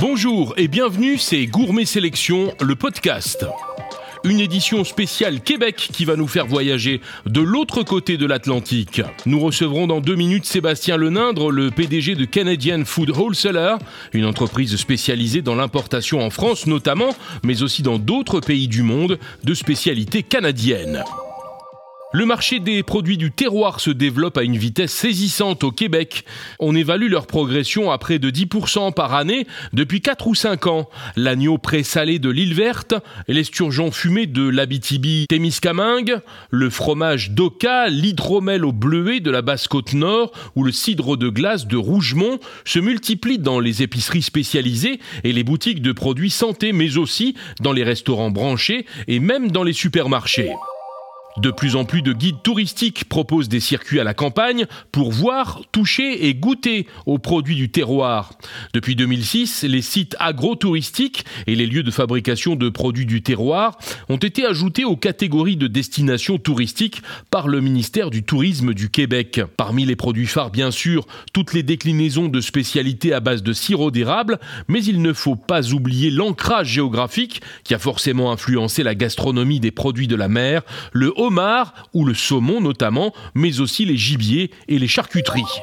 Bonjour et bienvenue, c'est Gourmet Sélection, le podcast. Une édition spéciale Québec qui va nous faire voyager de l'autre côté de l'Atlantique. Nous recevrons dans deux minutes Sébastien Lenindre, le PDG de Canadian Food Wholesaler, une entreprise spécialisée dans l'importation en France notamment, mais aussi dans d'autres pays du monde de spécialités canadiennes. Le marché des produits du terroir se développe à une vitesse saisissante au Québec. On évalue leur progression à près de 10% par année depuis 4 ou 5 ans. L'agneau présalé de l'île verte, l'esturgeon fumé de l'Abitibi Témiscamingue, le fromage d'Oka, l'hydromel au bleuet de la Basse-Côte Nord ou le cidre de glace de Rougemont se multiplient dans les épiceries spécialisées et les boutiques de produits santé mais aussi dans les restaurants branchés et même dans les supermarchés. De plus en plus de guides touristiques proposent des circuits à la campagne pour voir, toucher et goûter aux produits du terroir. Depuis 2006, les sites agro-touristiques et les lieux de fabrication de produits du terroir ont été ajoutés aux catégories de destinations touristiques par le ministère du Tourisme du Québec. Parmi les produits phares, bien sûr, toutes les déclinaisons de spécialités à base de sirop d'érable, mais il ne faut pas oublier l'ancrage géographique qui a forcément influencé la gastronomie des produits de la mer, homard ou le saumon notamment, mais aussi les gibiers et les charcuteries.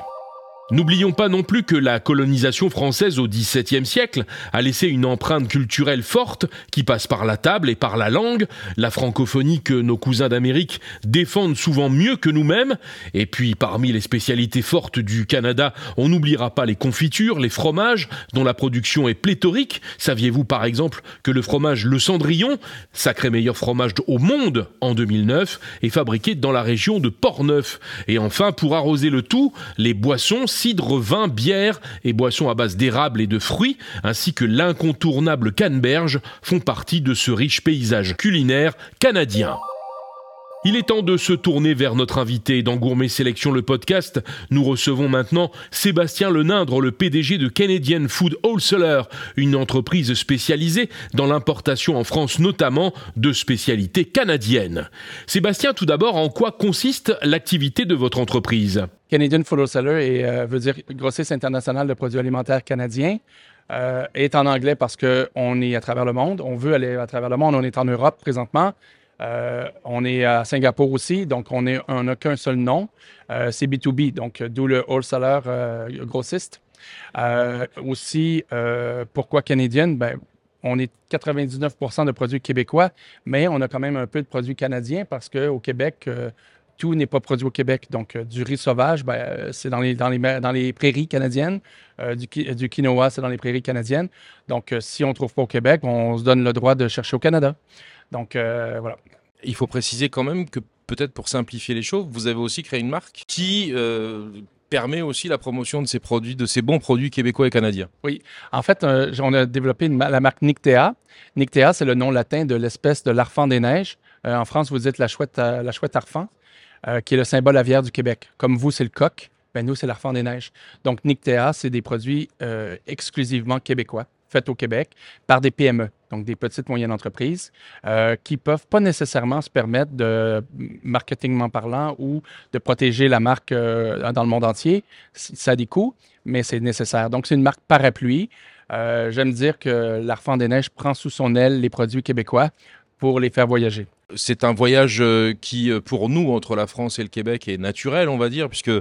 N'oublions pas non plus que la colonisation française au XVIIe siècle a laissé une empreinte culturelle forte qui passe par la table et par la langue, la francophonie que nos cousins d'Amérique défendent souvent mieux que nous-mêmes, et puis parmi les spécialités fortes du Canada, on n'oubliera pas les confitures, les fromages, dont la production est pléthorique. Saviez-vous par exemple que le fromage Le Cendrillon, sacré meilleur fromage au monde en 2009, est fabriqué dans la région de Portneuf? Et enfin, pour arroser le tout, les boissons cidre, vin, bière et boissons à base d'érable et de fruits, ainsi que l'incontournable canneberge, font partie de ce riche paysage culinaire canadien. Il est temps de se tourner vers notre invité dans Gourmet Sélection le podcast. Nous recevons maintenant Sébastien Lenindre, le PDG de Canadian Food Wholesaler, une entreprise spécialisée dans l'importation en France notamment de spécialités canadiennes. Sébastien, tout d'abord, en quoi consiste l'activité de votre entreprise? Canadian Food Wholesaler euh, veut dire grossiste international de produits alimentaires canadiens. Euh, est en anglais parce qu'on est à travers le monde. On veut aller à travers le monde. On est en Europe présentement. Euh, on est à Singapour aussi, donc on n'a qu'un seul nom. Euh, c'est B2B, donc d'où le wholesaler euh, grossiste. aussi, pourquoi canadienne? Ben, on est 99% de produits québécois, mais on a quand même un peu de produits canadiens parce qu'au Québec, tout n'est pas produit au Québec. Donc, du riz sauvage, ben, c'est dans les, dans, les, dans les prairies canadiennes. du, du, quinoa, c'est dans les prairies canadiennes. Donc, si on ne trouve pas au Québec, on se donne le droit de chercher au Canada. Donc euh, voilà. Il faut préciser quand même que peut-être pour simplifier les choses, vous avez aussi créé une marque qui euh, permet aussi la promotion de ces produits, de ces bons produits québécois et canadiens. Oui, en fait, euh, on a développé la marque Nictea. Nictea, c'est le nom latin de l'espèce de l'arfan des neiges. en France, vous dites la chouette, la chouette arfan, qui est le symbole aviaire du Québec. Comme vous, c'est le coq. Ben nous, c'est l'arfan des neiges. Donc, Nictea, c'est des produits exclusivement québécois faites au Québec par des PME, donc des petites moyennes entreprises, euh, qui peuvent pas nécessairement se permettre de, marketingment parlant, ou de protéger la marque euh, dans le monde entier. Ça a des coûts, mais c'est nécessaire. Donc, c'est une marque parapluie. Euh, J'aime dire que l'Arfand des Neiges prend sous son aile les produits québécois pour les faire voyager. C'est un voyage euh, qui, pour nous, entre la France et le Québec, est naturel, on va dire, puisque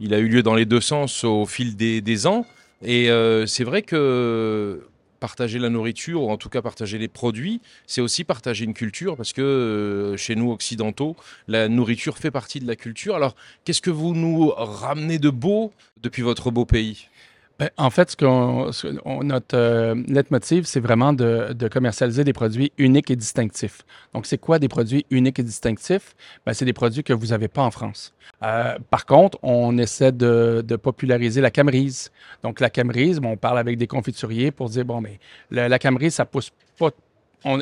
il a eu lieu dans les deux sens au fil des, ans. Et c'est vrai que partager la nourriture, ou en tout cas partager les produits, c'est aussi partager une culture, parce que euh, chez nous occidentaux, la nourriture fait partie de la culture. Alors, qu'est-ce que vous nous ramenez de beau depuis votre beau pays? Ben, en fait, ce qu'on, notre euh, leitmotiv, c'est vraiment de, commercialiser des produits uniques et distinctifs. Donc, c'est quoi des produits uniques et distinctifs? Ben, c'est des produits que vous n'avez pas en France. Euh, par contre, on essaie de, populariser la camerise. Donc, la camerise, on parle avec des confituriers pour dire, bon, mais la camerise, ça pousse pas... On,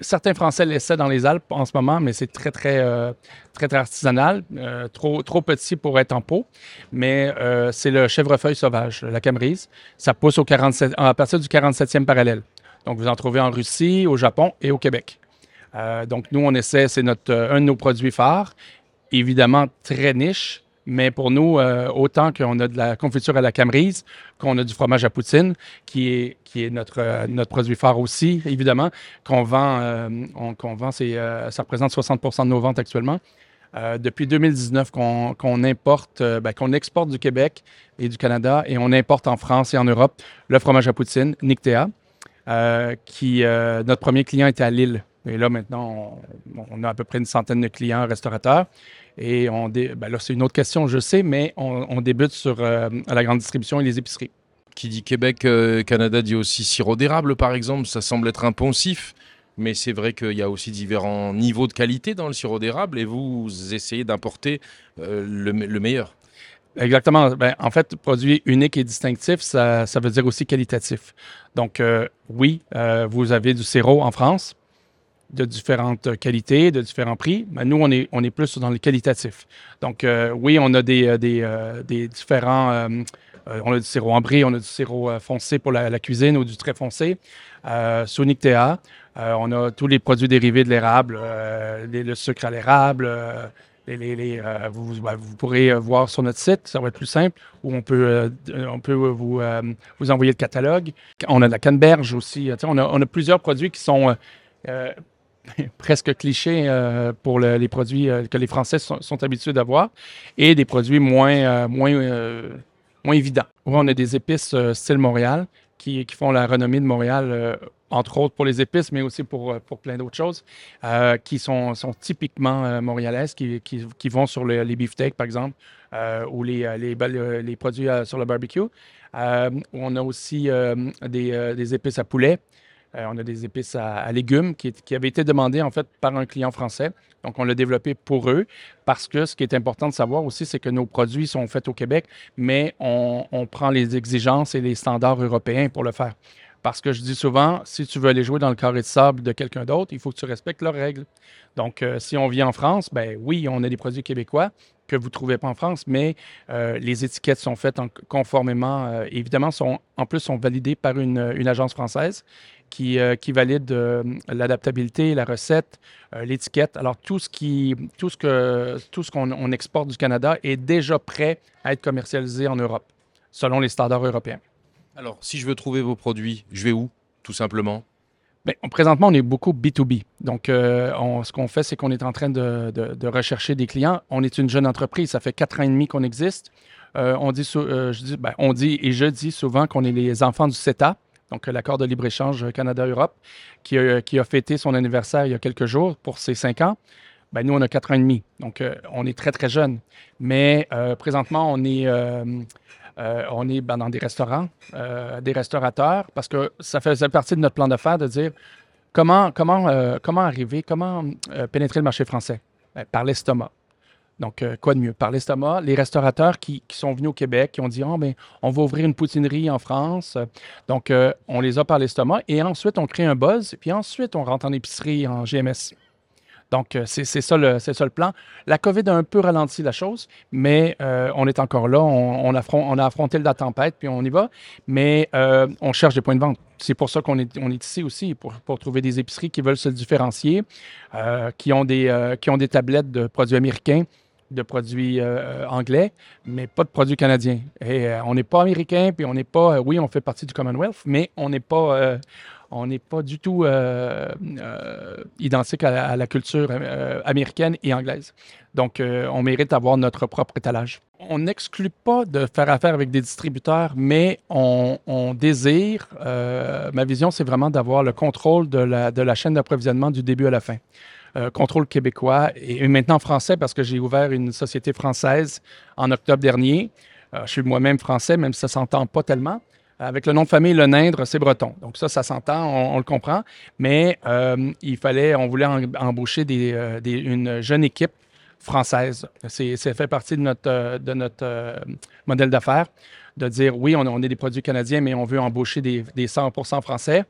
certains Français l'essaient dans les Alpes en ce moment, mais c'est très, très, euh, très, très artisanal, euh, trop, trop petit pour être en pot. Mais euh, c'est le chèvrefeuille sauvage, la camerise. Ça pousse au 47, à partir du 47e parallèle. Donc, vous en trouvez en Russie, au Japon et au Québec. donc, nous, on essaie, c'est notre, un de nos produits phares. Évidemment, très niche, Mais pour nous, euh, autant qu'on a de la confiture à la camerise, qu'on a du fromage à poutine, qui est, qui est notre, euh, notre produit phare aussi, évidemment, qu'on vend, euh, ça représente 60% de nos ventes actuellement. depuis 2019 qu'on importe, ben, qu'on exporte du Québec et du Canada et on importe en France et en Europe le fromage à poutine, Nictea, qui notre premier client était à Lille. Et là, maintenant, on, a à peu près une centaine de clients restaurateurs. Et on ben là, c'est une autre question, je sais, mais on, débute sur euh, la grande distribution et les épiceries. Qui dit Québec, euh, Canada dit aussi sirop d'érable, par exemple. Ça semble être un poncif, mais c'est vrai qu'il y a aussi différents niveaux de qualité dans le sirop d'érable et vous essayez d'importer euh, le, meilleur. Exactement. Ben, en fait, produit unique et distinctif, ça, ça veut dire aussi qualitatif. Donc, oui, vous avez du sirop en France, de différentes qualités, de différents prix. Mais nous, on est, on est plus dans le qualitatif. Donc, euh, oui, on a des, euh, euh, des différents. on a du sirop ambré, on a du sirop foncé pour la, cuisine ou du très foncé. Sonic on a tous les produits dérivés de l'érable, le sucre à l'érable. Les, vous, bah, vous, pourrez voir sur notre site, ça va être plus simple, où on peut, on peut vous, vous envoyer le catalogue. On a de la canneberge aussi. On a, on a plusieurs produits qui sont presque cliché euh, pour les produits euh, que les Français sont, habitués d'avoir et des produits moins, euh, moins, moins évidents. on a des épices style Montréal qui, qui, font la renommée de Montréal, entre autres pour les épices, mais aussi pour, pour plein d'autres choses, qui sont, sont typiquement montréalaises, qui, qui, vont sur les beefsteaks, par exemple, ou les, les, produits sur le barbecue. on a aussi des épices à poulet. Euh, on a des épices à, légumes qui, avaient été demandées en fait par un client français. Donc, on l'a développé pour eux parce que ce qui est important de savoir aussi, c'est que nos produits sont faits au Québec, mais on, prend les exigences et les standards européens pour le faire. Parce que je dis souvent, si tu veux aller jouer dans le carré de sable de quelqu'un d'autre, il faut que tu respectes leurs règles. Donc, euh, si on vient en France, ben oui, on a des produits québécois que vous ne trouvez pas en France, mais euh, les étiquettes sont faites conformément, évidemment, sont, en plus sont validées par une agence française qui, euh, qui valide euh, l'adaptabilité, la recette, euh, l'étiquette. Alors, tout ce qui, tout ce que, tout ce qu'on on exporte du Canada est déjà prêt à être commercialisé en Europe, selon les standards européens. Alors, si je veux trouver vos produits, je vais où, tout simplement? Bien, présentement, on est beaucoup B2B. Donc, ce qu'on fait, c'est qu'on est en train de, de, rechercher des clients. On est une jeune entreprise. Ça fait quatre ans et demi qu'on existe. on, dit, je dis, ben, on dit et je dis souvent qu'on est les enfants du CETA donc l'accord de libre-échange Canada-Europe, qui a, fêté son anniversaire il y a quelques jours pour ses cinq ans. Ben, nous, on a quatre ans et demi. Donc, euh, on est très, très jeune. Mais euh, présentement, on est, euh, on est ben, dans des restaurants, des restaurateurs, parce que ça faisait partie de notre plan d'affaires de dire comment, comment, comment arriver, comment pénétrer le marché français? Ben, par l'estomac. Donc, euh, quoi de mieux? Par l'estomac, les restaurateurs qui, sont venus au Québec, qui ont dit, oh, ben, on va ouvrir une poutinerie en France. Donc, euh, on les a par l'estomac et ensuite, on crée un buzz, puis ensuite, on rentre en épicerie, en GMS. Donc, euh, c'est ça, le, ça plan. La COVID a un peu ralenti la chose, mais on est encore là. On, on, a affronté la tempête, puis on y va. Mais on cherche des points de vente. C'est pour ça qu'on est, on est ici aussi, pour, pour, trouver des épiceries qui veulent se différencier, qui, ont des, qui ont des tablettes de produits américains, de produits euh, anglais, mais pas de produits canadiens. Et euh, on n'est pas américain, puis on n'est pas, euh, oui, on fait partie du Commonwealth, mais on n'est pas, pas du tout identique à la, culture américaine et anglaise. Donc, on mérite d'avoir notre propre étalage. On n'exclut pas de faire affaire avec des distributeurs, mais on, on désire, ma vision, c'est vraiment d'avoir le contrôle de la, de la chaîne d'approvisionnement du début à la fin. Euh, contrôle québécois et maintenant français parce que j'ai ouvert une société française en octobre dernier. Euh, je suis moi-même français, même si ça s'entend pas tellement. Avec le nom de famille, le Nindre, c'est breton. Donc ça, ça s'entend, on, le comprend. Mais euh, il fallait, on voulait embaucher une jeune équipe française. C'est, ça fait partie de notre, modèle d'affaires, de dire oui, on, on, est des produits canadiens, mais on veut embaucher des, des 100% français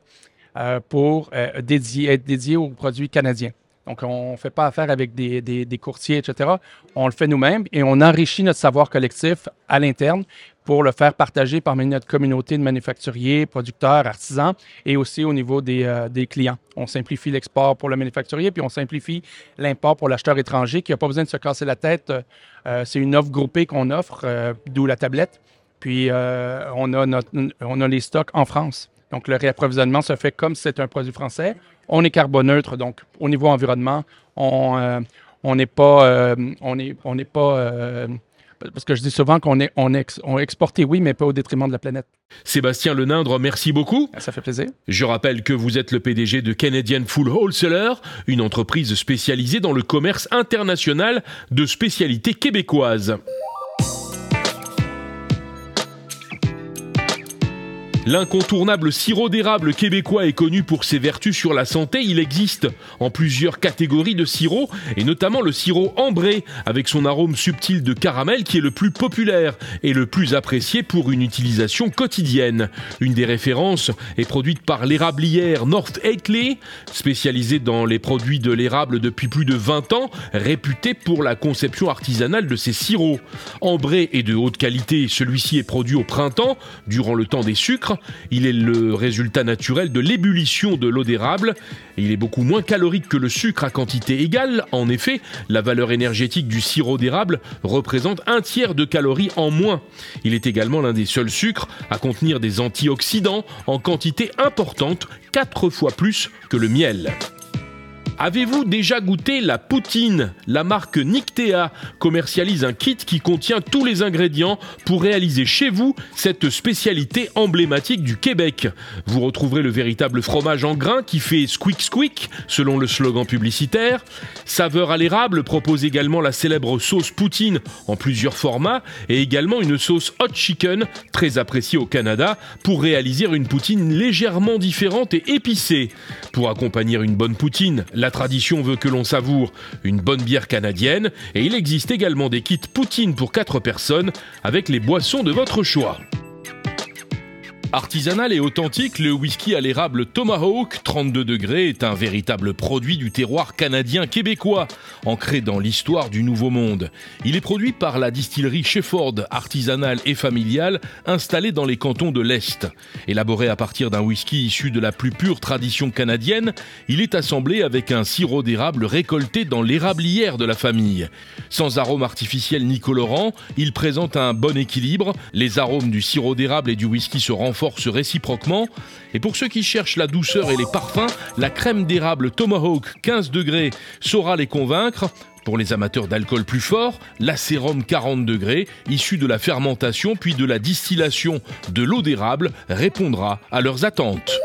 pour dédier, être dédié aux produits canadiens. Donc, on ne fait pas affaire avec des, courtiers, etc. On le fait nous-mêmes et on enrichit notre savoir collectif à l'interne pour le faire partager parmi notre communauté de manufacturiers, producteurs, artisans et aussi au niveau des, euh, clients. On simplifie l'export pour le manufacturier, puis on simplifie l'import pour l'acheteur étranger qui n'a pas besoin de se casser la tête. Euh, c'est une offre groupée qu'on offre, euh, d'où la tablette. Puis on, a on a les stocks en France. Donc le réapprovisionnement se fait comme si c'était un produit français. On est carboneutre, donc au niveau environnement, on on n'est pas, on est, on pas parce que je dis souvent qu'on est, on, on exporté, oui, mais pas au détriment de la planète. Sébastien Lenindre, merci beaucoup. Ça fait plaisir. Je rappelle que vous êtes le PDG de Canadian Full Wholesaler, une entreprise spécialisée dans le commerce international de spécialités québécoises. L'incontournable sirop d'érable québécois est connu pour ses vertus sur la santé. Il existe en plusieurs catégories de sirop, et notamment le sirop ambré, avec son arôme subtil de caramel qui est le plus populaire et le plus apprécié pour une utilisation quotidienne. Une des références est produite par l'érablière North Akeley, spécialisée dans les produits de l'érable depuis plus de 20 ans, réputée pour la conception artisanale de ses sirops. Ambré est de haute qualité, celui-ci est produit au printemps, durant le temps des sucres, il est le résultat naturel de l'ébullition de l'eau d'érable. Il est beaucoup moins calorique que le sucre à quantité égale. En effet, la valeur énergétique du sirop d'érable représente un tiers de calories en moins. Il est également l'un des seuls sucres à contenir des antioxydants en quantité importante, 4 fois plus que le miel. Avez-vous déjà goûté la poutine? La marque Nictea commercialise un kit qui contient tous les ingrédients pour réaliser chez vous cette spécialité emblématique du Québec. Vous retrouverez le véritable fromage en grains qui fait squeak squeak selon le slogan publicitaire. Saveur à l'érable propose également la célèbre sauce poutine en plusieurs formats et également une sauce hot chicken très appréciée au Canada pour réaliser une poutine légèrement différente et épicée. Pour accompagner une bonne poutine, la la tradition veut que l'on savoure une bonne bière canadienne et il existe également des kits Poutine pour 4 personnes avec les boissons de votre choix. Artisanal et authentique, le whisky à l'érable Tomahawk 32 degrés est un véritable produit du terroir canadien québécois, ancré dans l'histoire du Nouveau Monde. Il est produit par la distillerie Shefford, artisanale et familiale, installée dans les cantons de l'Est. Élaboré à partir d'un whisky issu de la plus pure tradition canadienne, il est assemblé avec un sirop d'érable récolté dans l'érablière de la famille. Sans arôme artificiel ni colorant, il présente un bon équilibre, les arômes du sirop d'érable et du whisky se renforcent force réciproquement. Et pour ceux qui cherchent la douceur et les parfums, la crème d'érable Tomahawk 15 degrés saura les convaincre. Pour les amateurs d'alcool plus fort, l'acérum 40 degrés, issu de la fermentation puis de la distillation de l'eau d'érable, répondra à leurs attentes.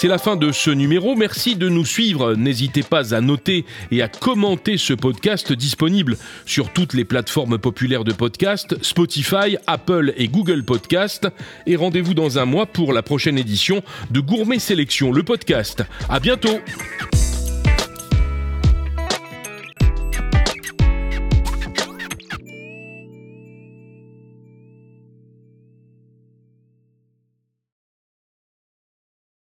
C'est la fin de ce numéro. Merci de nous suivre. N'hésitez pas à noter et à commenter ce podcast disponible sur toutes les plateformes populaires de podcast, Spotify, Apple et Google Podcast. Et rendez-vous dans un mois pour la prochaine édition de Gourmet Sélection, le podcast. À bientôt!